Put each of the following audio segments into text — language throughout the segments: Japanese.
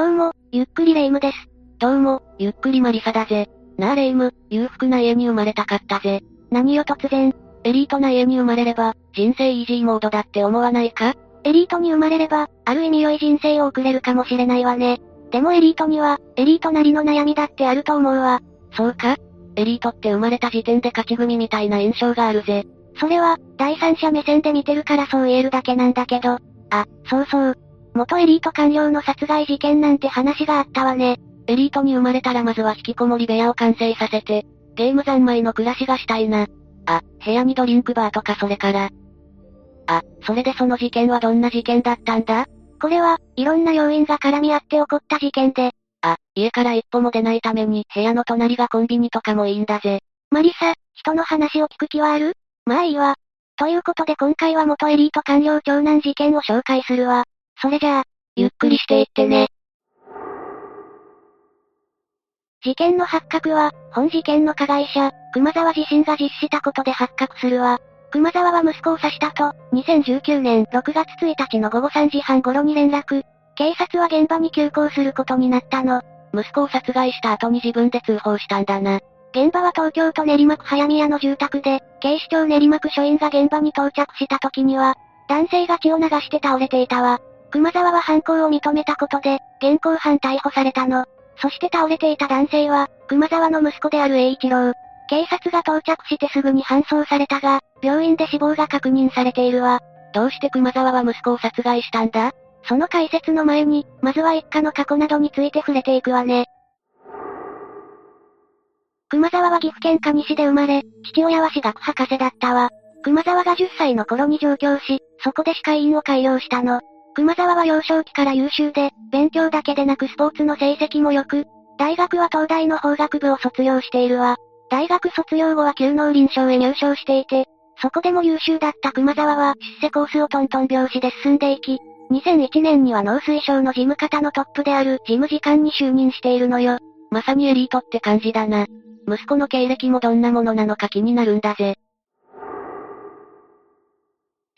どうも、ゆっくりレ夢ムです。どうも、ゆっくりマリサだぜ。なあレ夢ム、裕福な家に生まれたかったぜ。何よ突然。エリートな家に生まれれば、人生イージーモードだって思わないか？エリートに生まれれば、ある意味良い人生を送れるかもしれないわね。でもエリートには、エリートなりの悩みだってあると思うわ。そうか？エリートって生まれた時点で勝ち組みたいな印象があるぜ。それは、第三者目線で見てるからそう言えるだけなんだけど。あ、そうそう。元エリート官僚の殺害事件なんて話があったわね。エリートに生まれたらまずは引きこもり部屋を完成させて、ゲーム三昧の暮らしがしたいな。あ、部屋にドリンクバーとかそれから。あ、それでその事件はどんな事件だったんだ？これは、いろんな要因が絡み合って起こった事件で。あ、家から一歩も出ないために部屋の隣がコンビニとかもいいんだぜ。マリサ、人の話を聞く気はある？まあいいわ。ということで今回は元エリート官僚長男事件を紹介するわ。それじゃあ、ゆっくりしていってね。事件の発覚は、本事件の加害者、熊沢自身が実施したことで発覚するわ。熊沢は息子を刺したと、2019年6月1日の午後3時半頃に連絡。警察は現場に急行することになったの。息子を殺害した後に自分で通報したんだな。現場は東京都練馬区早宮の住宅で、警視庁練馬区署員が現場に到着した時には、男性が血を流して倒れていたわ。熊沢は犯行を認めたことで、現行犯逮捕されたの。そして倒れていた男性は、熊沢の息子である栄一郎。警察が到着してすぐに搬送されたが、病院で死亡が確認されているわ。どうして熊沢は息子を殺害したんだ？その解説の前に、まずは一家の過去などについて触れていくわね。熊沢は岐阜県上市で生まれ、父親は私学博士だったわ。熊沢が10歳の頃に上京し、そこで歯科医院を開業したの。熊沢は幼少期から優秀で、勉強だけでなくスポーツの成績も良く、大学は東大の法学部を卒業しているわ。大学卒業後は旧農林省へ入省していて、そこでも優秀だった熊沢は出世コースをトントン拍子で進んでいき、2001年には農水省の事務方のトップである事務次官に就任しているのよ。まさにエリートって感じだな。息子の経歴もどんなものなのか気になるんだぜ。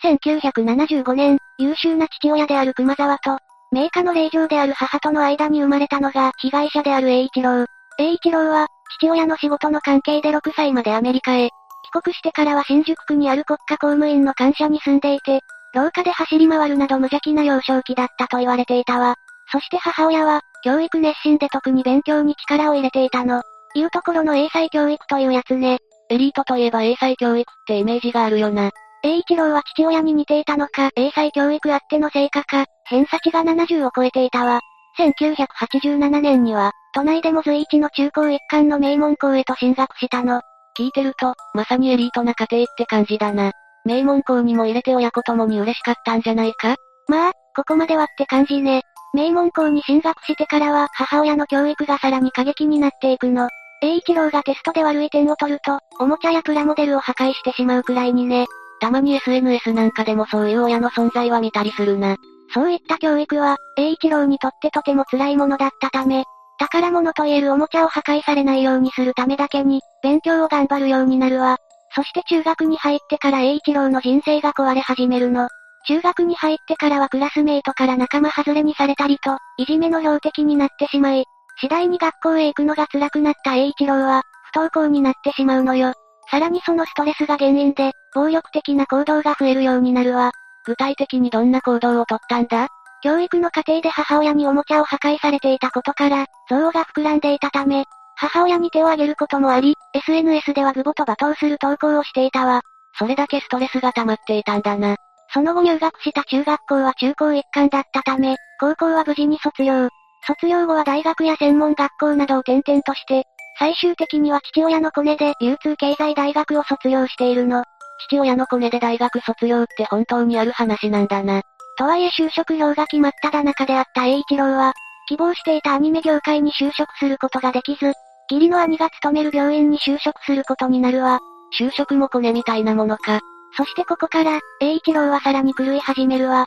1975年、優秀な父親である熊沢と、名家の令嬢である母との間に生まれたのが被害者である栄一郎。栄一郎は、父親の仕事の関係で6歳までアメリカへ。帰国してからは新宿区にある国家公務員の官舎に住んでいて、廊下で走り回るなど無邪気な幼少期だったと言われていたわ。そして母親は、教育熱心で特に勉強に力を入れていたの。いうところの英才教育というやつね。エリートといえば英才教育ってイメージがあるよな。栄一郎は父親に似ていたのか、英才教育あっての成果か、偏差値が70を超えていたわ。1987年には、都内でも随一の中高一貫の名門校へと進学したの。聞いてると、まさにエリートな家庭って感じだな。名門校にも入れて親子ともに嬉しかったんじゃないか？まあ、ここまではって感じね。名門校に進学してからは母親の教育がさらに過激になっていくの。栄一郎がテストで悪い点を取ると、おもちゃやプラモデルを破壊してしまうくらいにね。たまに SNS なんかでもそういう親の存在は見たりするな。そういった教育は、栄一郎にとってとても辛いものだったため、宝物と言えるおもちゃを破壊されないようにするためだけに、勉強を頑張るようになるわ。そして中学に入ってから栄一郎の人生が壊れ始めるの。中学に入ってからはクラスメイトから仲間外れにされたりと、いじめの標的になってしまい、次第に学校へ行くのが辛くなった栄一郎は、不登校になってしまうのよ。さらにそのストレスが原因で、暴力的な行動が増えるようになるわ。具体的にどんな行動をとったんだ？教育の過程で母親におもちゃを破壊されていたことから、憎悪が膨らんでいたため、母親に手を挙げることもあり、SNS ではグボと罵倒する投稿をしていたわ。それだけストレスが溜まっていたんだな。その後入学した中学校は中高一貫だったため、高校は無事に卒業。卒業後は大学や専門学校などを転々として、最終的には父親のコネで流通経済大学を卒業しているの。父親のコネで大学卒業って本当にある話なんだな。とはいえ就職表が決まっただ中であった栄一郎は、希望していたアニメ業界に就職することができず、義理の兄が勤める病院に就職することになるわ。就職もコネみたいなものか。そしてここから、栄一郎はさらに狂い始めるわ。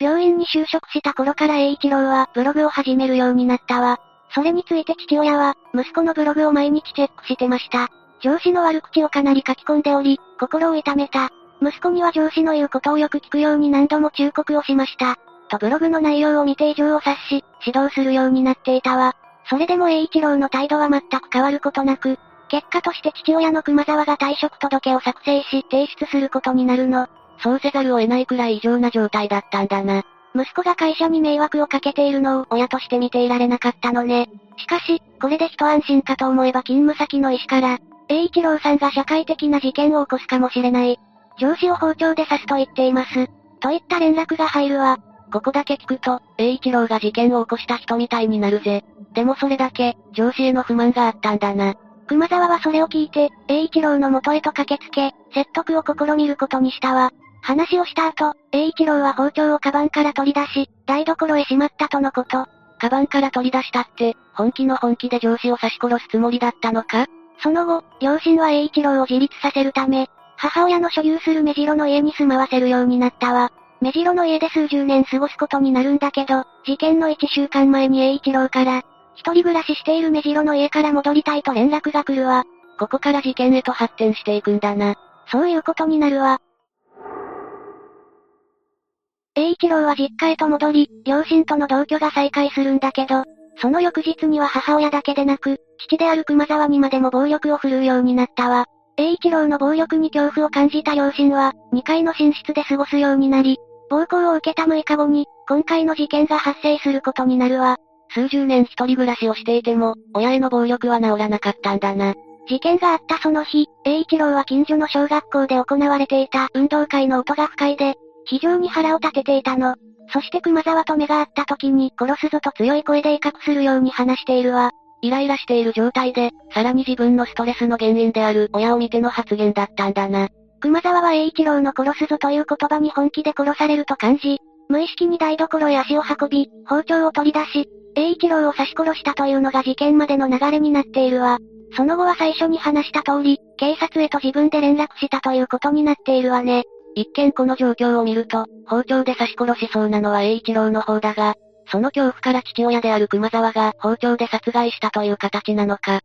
病院に就職した頃から栄一郎はブログを始めるようになったわ。それについて父親は、息子のブログを毎日チェックしてました。上司の悪口をかなり書き込んでおり、心を痛めた。息子には上司の言うことをよく聞くように何度も忠告をしました。とブログの内容を見て異常を察し、指導するようになっていたわ。それでも栄一郎の態度は全く変わることなく、結果として父親の熊沢が退職届を作成し提出することになるの。そうせざるを得ないくらい異常な状態だったんだな。息子が会社に迷惑をかけているのを親として見ていられなかったのね。しかし、これで一安心かと思えば勤務先の医師から、栄一郎さんが社会的な事件を起こすかもしれない。上司を包丁で刺すと言っています。といった連絡が入るわ。ここだけ聞くと、栄一郎が事件を起こした人みたいになるぜ。でもそれだけ、上司への不満があったんだな。熊沢はそれを聞いて、栄一郎の元へと駆けつけ、説得を試みることにしたわ。話をした後、栄一郎は包丁をカバンから取り出し、台所へしまったとのこと。カバンから取り出したって、本気の本気で上司を刺し殺すつもりだったのか？その後、両親は栄一郎を自立させるため、母親の所有する目白の家に住まわせるようになったわ。目白の家で数十年過ごすことになるんだけど、事件の1週間前に栄一郎から、一人暮らししている目白の家から戻りたいと連絡が来るわ。ここから事件へと発展していくんだな。そういうことになるわ。栄一郎は実家へと戻り、両親との同居が再開するんだけど、その翌日には母親だけでなく、父である熊沢にまでも暴力を振るうようになったわ。栄一郎の暴力に恐怖を感じた両親は、2階の寝室で過ごすようになり、暴行を受けた6日後に、今回の事件が発生することになるわ。数十年一人暮らしをしていても、親への暴力は治らなかったんだな。事件があったその日、栄一郎は近所の小学校で行われていた運動会の音が不快で、非常に腹を立てていたの。そして熊沢と目が合った時に殺すぞと強い声で威嚇するように話しているわ。イライラしている状態で、さらに自分のストレスの原因である親を見ての発言だったんだな。熊沢は栄一郎の殺すぞという言葉に本気で殺されると感じ、無意識に台所へ足を運び、包丁を取り出し、栄一郎を刺し殺したというのが事件までの流れになっているわ。その後は最初に話した通り、警察へと自分で連絡したということになっているわね。一見この状況を見ると、包丁で刺し殺しそうなのは栄一郎の方だが、その恐怖から父親である熊沢が包丁で殺害したという形なのか。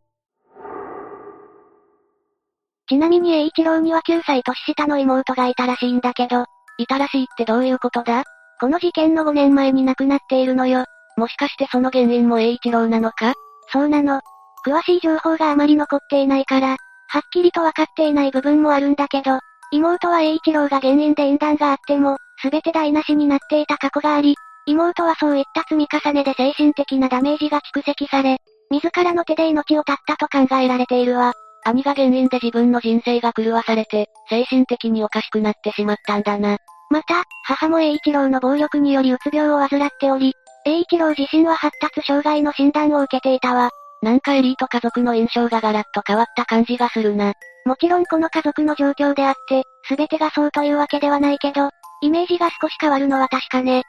ちなみに栄一郎には9歳年下の妹がいたらしいんだけど、いたらしいってどういうことだ？この事件の5年前に亡くなっているのよ。もしかしてその原因も栄一郎なのか？そうなの。詳しい情報があまり残っていないから、はっきりとわかっていない部分もあるんだけど、妹は栄一郎が原因で縁談があっても、すべて台無しになっていた過去があり、妹はそういった積み重ねで精神的なダメージが蓄積され、自らの手で命を絶ったと考えられているわ。兄が原因で自分の人生が狂わされて、精神的におかしくなってしまったんだな。また、母も栄一郎の暴力によりうつ病を患っており、栄一郎自身は発達障害の診断を受けていたわ。なんかエリート家族の印象がガラッと変わった感じがするな。もちろんこの家族の状況であって、すべてがそうというわけではないけど、イメージが少し変わるのは確かね。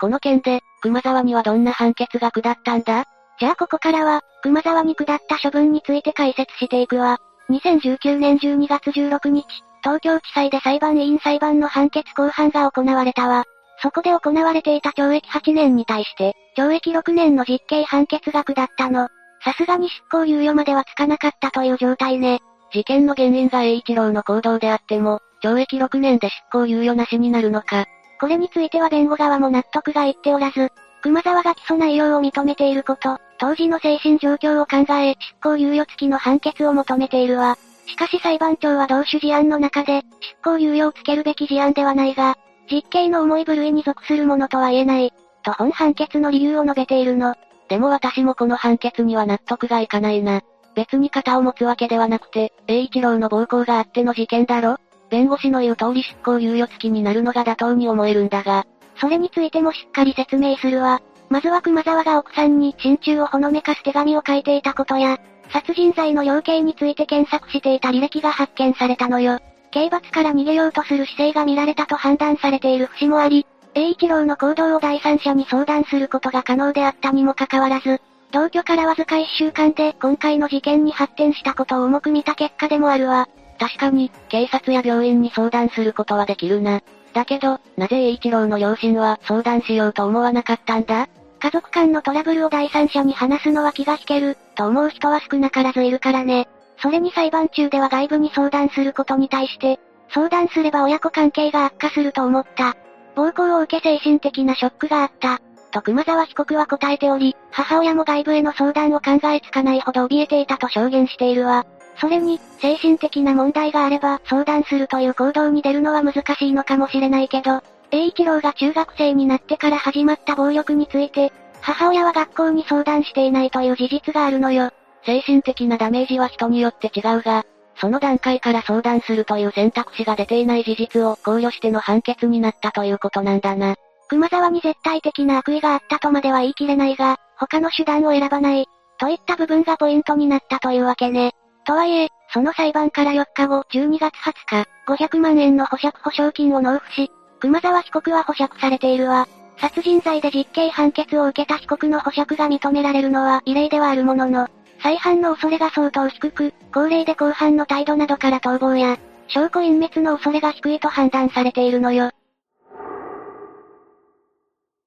この件で、熊沢にはどんな判決が下ったんだ？じゃあここからは、熊沢に下った処分について解説していくわ。2019年12月16日、東京地裁で裁判員裁判の判決公判が行われたわ。そこで行われていた懲役8年に対して、懲役6年の実刑判決が下ったの。さすがに執行猶予まではつかなかったという状態ね。事件の原因が栄一郎の行動であっても、懲役6年で執行猶予なしになるのか。これについては弁護側も納得がいっておらず、熊沢が起訴内容を認めていること、当時の精神状況を考え、執行猶予付きの判決を求めているわ。しかし裁判長は同種事案の中で、執行猶予をつけるべき事案ではないが、実刑の重い部類に属するものとは言えない、と本判決の理由を述べているの。でも私もこの判決には納得がいかないな。別に肩を持つわけではなくて、栄一郎の暴行があっての事件だろ弁護士の言う通り執行猶予付きになるのが妥当に思えるんだが。それについてもしっかり説明するわ。まずは熊沢が奥さんに心中をほのめかす手紙を書いていたことや、殺人罪の量刑について検索していた履歴が発見されたのよ。刑罰から逃げようとする姿勢が見られたと判断されている節もあり、栄一郎の行動を第三者に相談することが可能であったにもかかわらず、同居からわずか一週間で今回の事件に発展したことを重く見た結果でもあるわ。確かに、警察や病院に相談することはできるな。だけど、なぜ栄一郎の両親は相談しようと思わなかったんだ？家族間のトラブルを第三者に話すのは気が引ける、と思う人は少なからずいるからね。それに裁判中では外部に相談することに対して、相談すれば親子関係が悪化すると思った、暴行を受け精神的なショックがあった。と熊沢被告は答えており、母親も外部への相談を考えつかないほど怯えていたと証言しているわ。それに、精神的な問題があれば相談するという行動に出るのは難しいのかもしれないけど、栄一郎が中学生になってから始まった暴力について、母親は学校に相談していないという事実があるのよ。精神的なダメージは人によって違うが、その段階から相談するという選択肢が出ていない事実を考慮しての判決になったということなんだな。熊沢に絶対的な悪意があったとまでは言い切れないが、他の手段を選ばない、といった部分がポイントになったというわけね。とはいえ、その裁判から4日後、12月20日、500万円の保釈保証金を納付し、熊沢被告は保釈されているわ。殺人罪で実刑判決を受けた被告の保釈が認められるのは異例ではあるものの、再犯の恐れが相当低く、高齢で後半の態度などから逃亡や、証拠隠滅の恐れが低いと判断されているのよ。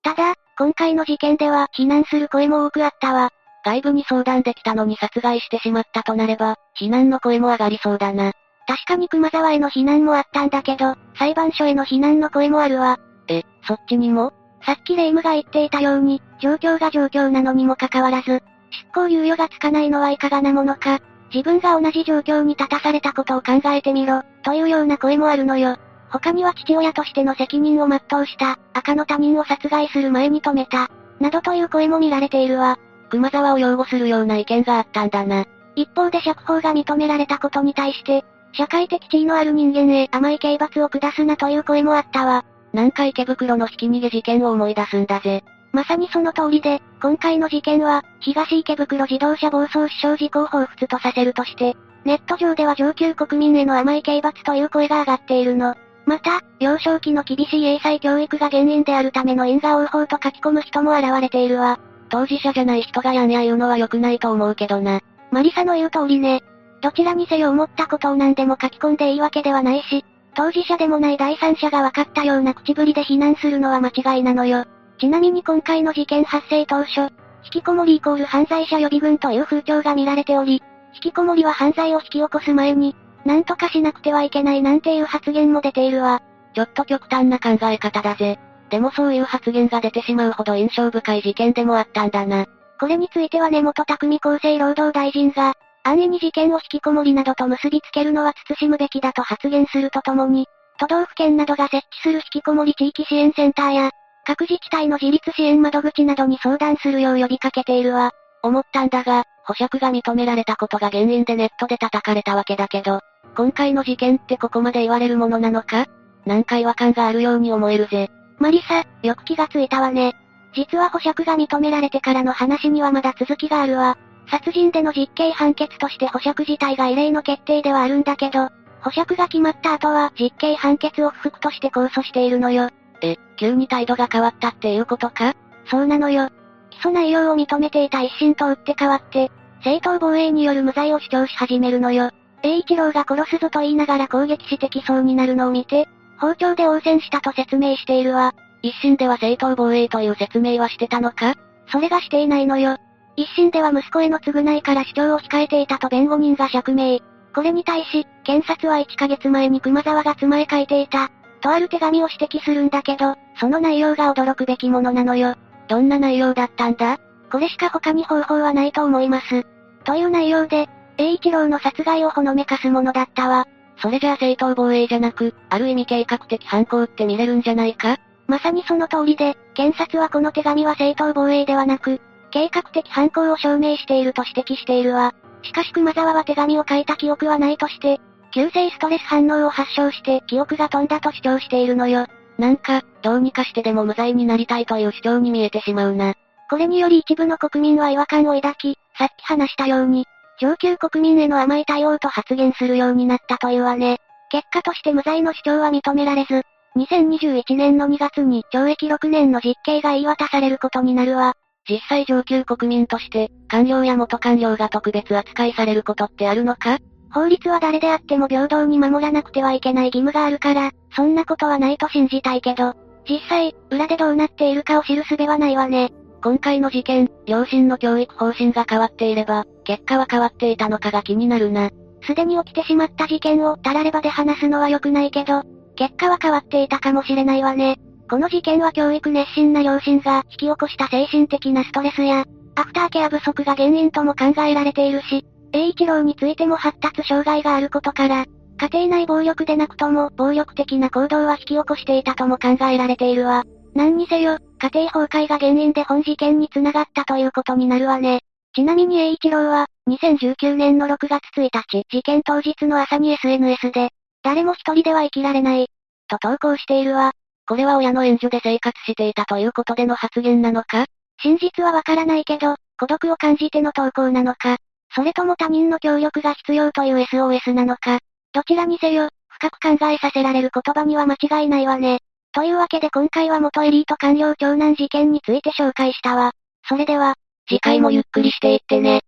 ただ、今回の事件では非難する声も多くあったわ。外部に相談できたのに殺害してしまったとなれば、非難の声も上がりそうだな。確かに熊沢への非難もあったんだけど、裁判所への非難の声もあるわ。え、そっちにも？さっきレイムが言っていたように、状況が状況なのにもかかわらず、執行猶予がつかないのはいかがなものか、自分が同じ状況に立たされたことを考えてみろ、というような声もあるのよ。他には父親としての責任を全うした、赤の他人を殺害する前に止めた、などという声も見られているわ。熊沢を擁護するような意見があったんだな。一方で釈放が認められたことに対して、社会的地位のある人間へ甘い刑罰を下すなという声もあったわ。なんか池袋のひき逃げ事件を思い出すんだぜ。まさにその通りで、今回の事件は、東池袋自動車暴走死傷事故を彷彿とさせるとして、ネット上では上級国民への甘い刑罰という声が上がっているの。また、幼少期の厳しい英才教育が原因であるための因果応報と書き込む人も現れているわ。当事者じゃない人がやんや言うのは良くないと思うけどな。マリサの言う通りね。どちらにせよ思ったことを何でも書き込んでいいわけではないし、当事者でもない第三者が分かったような口ぶりで非難するのは間違いなのよ。ちなみに今回の事件発生当初、引きこもりイコール犯罪者予備軍という風潮が見られており、引きこもりは犯罪を引き起こす前に、なんとかしなくてはいけないなんていう発言も出ているわ。ちょっと極端な考え方だぜ。でもそういう発言が出てしまうほど印象深い事件でもあったんだな。これについては根本匠厚生労働大臣が、安易に事件を引きこもりなどと結びつけるのは慎むべきだと発言するとともに、都道府県などが設置する引きこもり地域支援センターや、各自治体の自立支援窓口などに相談するよう呼びかけているわ。思ったんだが、保釈が認められたことが原因でネットで叩かれたわけだけど、今回の事件ってここまで言われるものなのか？なんか違和感があるように思えるぜ。マリサ、よく気がついたわね。実は保釈が認められてからの話にはまだ続きがあるわ。殺人での実刑判決として保釈自体が異例の決定ではあるんだけど、保釈が決まった後は実刑判決を不服として控訴しているのよ。え、急に態度が変わったっていうことか？そうなのよ。起訴内容を認めていた一審と打って変わって、正当防衛による無罪を主張し始めるのよ。栄一郎が殺すぞと言いながら攻撃してきそうになるのを見て、包丁で応戦したと説明しているわ。一審では正当防衛という説明はしてたのか？それがしていないのよ。一審では息子への償いから主張を控えていたと弁護人が釈明。これに対し、検察は1ヶ月前に熊沢が妻へ書いていた、とある手紙を指摘するんだけど、その内容が驚くべきものなのよ。どんな内容だったんだ？これしか他に方法はないと思います。という内容で、栄一郎の殺害をほのめかすものだったわ。それじゃあ正当防衛じゃなく、ある意味計画的犯行って見れるんじゃないか？まさにその通りで、検察はこの手紙は正当防衛ではなく、計画的犯行を証明していると指摘しているわ。しかし熊沢は手紙を書いた記憶はないとして、急性ストレス反応を発症して記憶が飛んだと主張しているのよ。なんか、どうにかしてでも無罪になりたいという主張に見えてしまうな。これにより一部の国民は違和感を抱き、さっき話したように、上級国民への甘い対応と発言するようになったというわね。結果として無罪の主張は認められず、2021年の2月に懲役6年の実刑が言い渡されることになるわ。実際上級国民として、官僚や元官僚が特別扱いされることってあるのか？法律は誰であっても平等に守らなくてはいけない義務があるから、そんなことはないと信じたいけど、実際、裏でどうなっているかを知る術はないわね。今回の事件、両親の教育方針が変わっていれば、結果は変わっていたのかが気になるな。すでに起きてしまった事件をたらればで話すのは良くないけど、結果は変わっていたかもしれないわね。この事件は教育熱心な両親が引き起こした精神的なストレスや、アフターケア不足が原因とも考えられているし、栄一郎についても発達障害があることから、家庭内暴力でなくとも暴力的な行動は引き起こしていたとも考えられているわ。何にせよ、家庭崩壊が原因で本事件に繋がったということになるわね。ちなみに栄一郎は、2019年の6月1日、事件当日の朝に SNS で、誰も一人では生きられない、と投稿しているわ。これは親の援助で生活していたということでの発言なのか？真実はわからないけど、孤独を感じての投稿なのか、それとも他人の協力が必要という SOS なのか、どちらにせよ、深く考えさせられる言葉には間違いないわね。というわけで今回は元エリート官僚長男事件について紹介したわ。それでは、次回もゆっくりしていってね。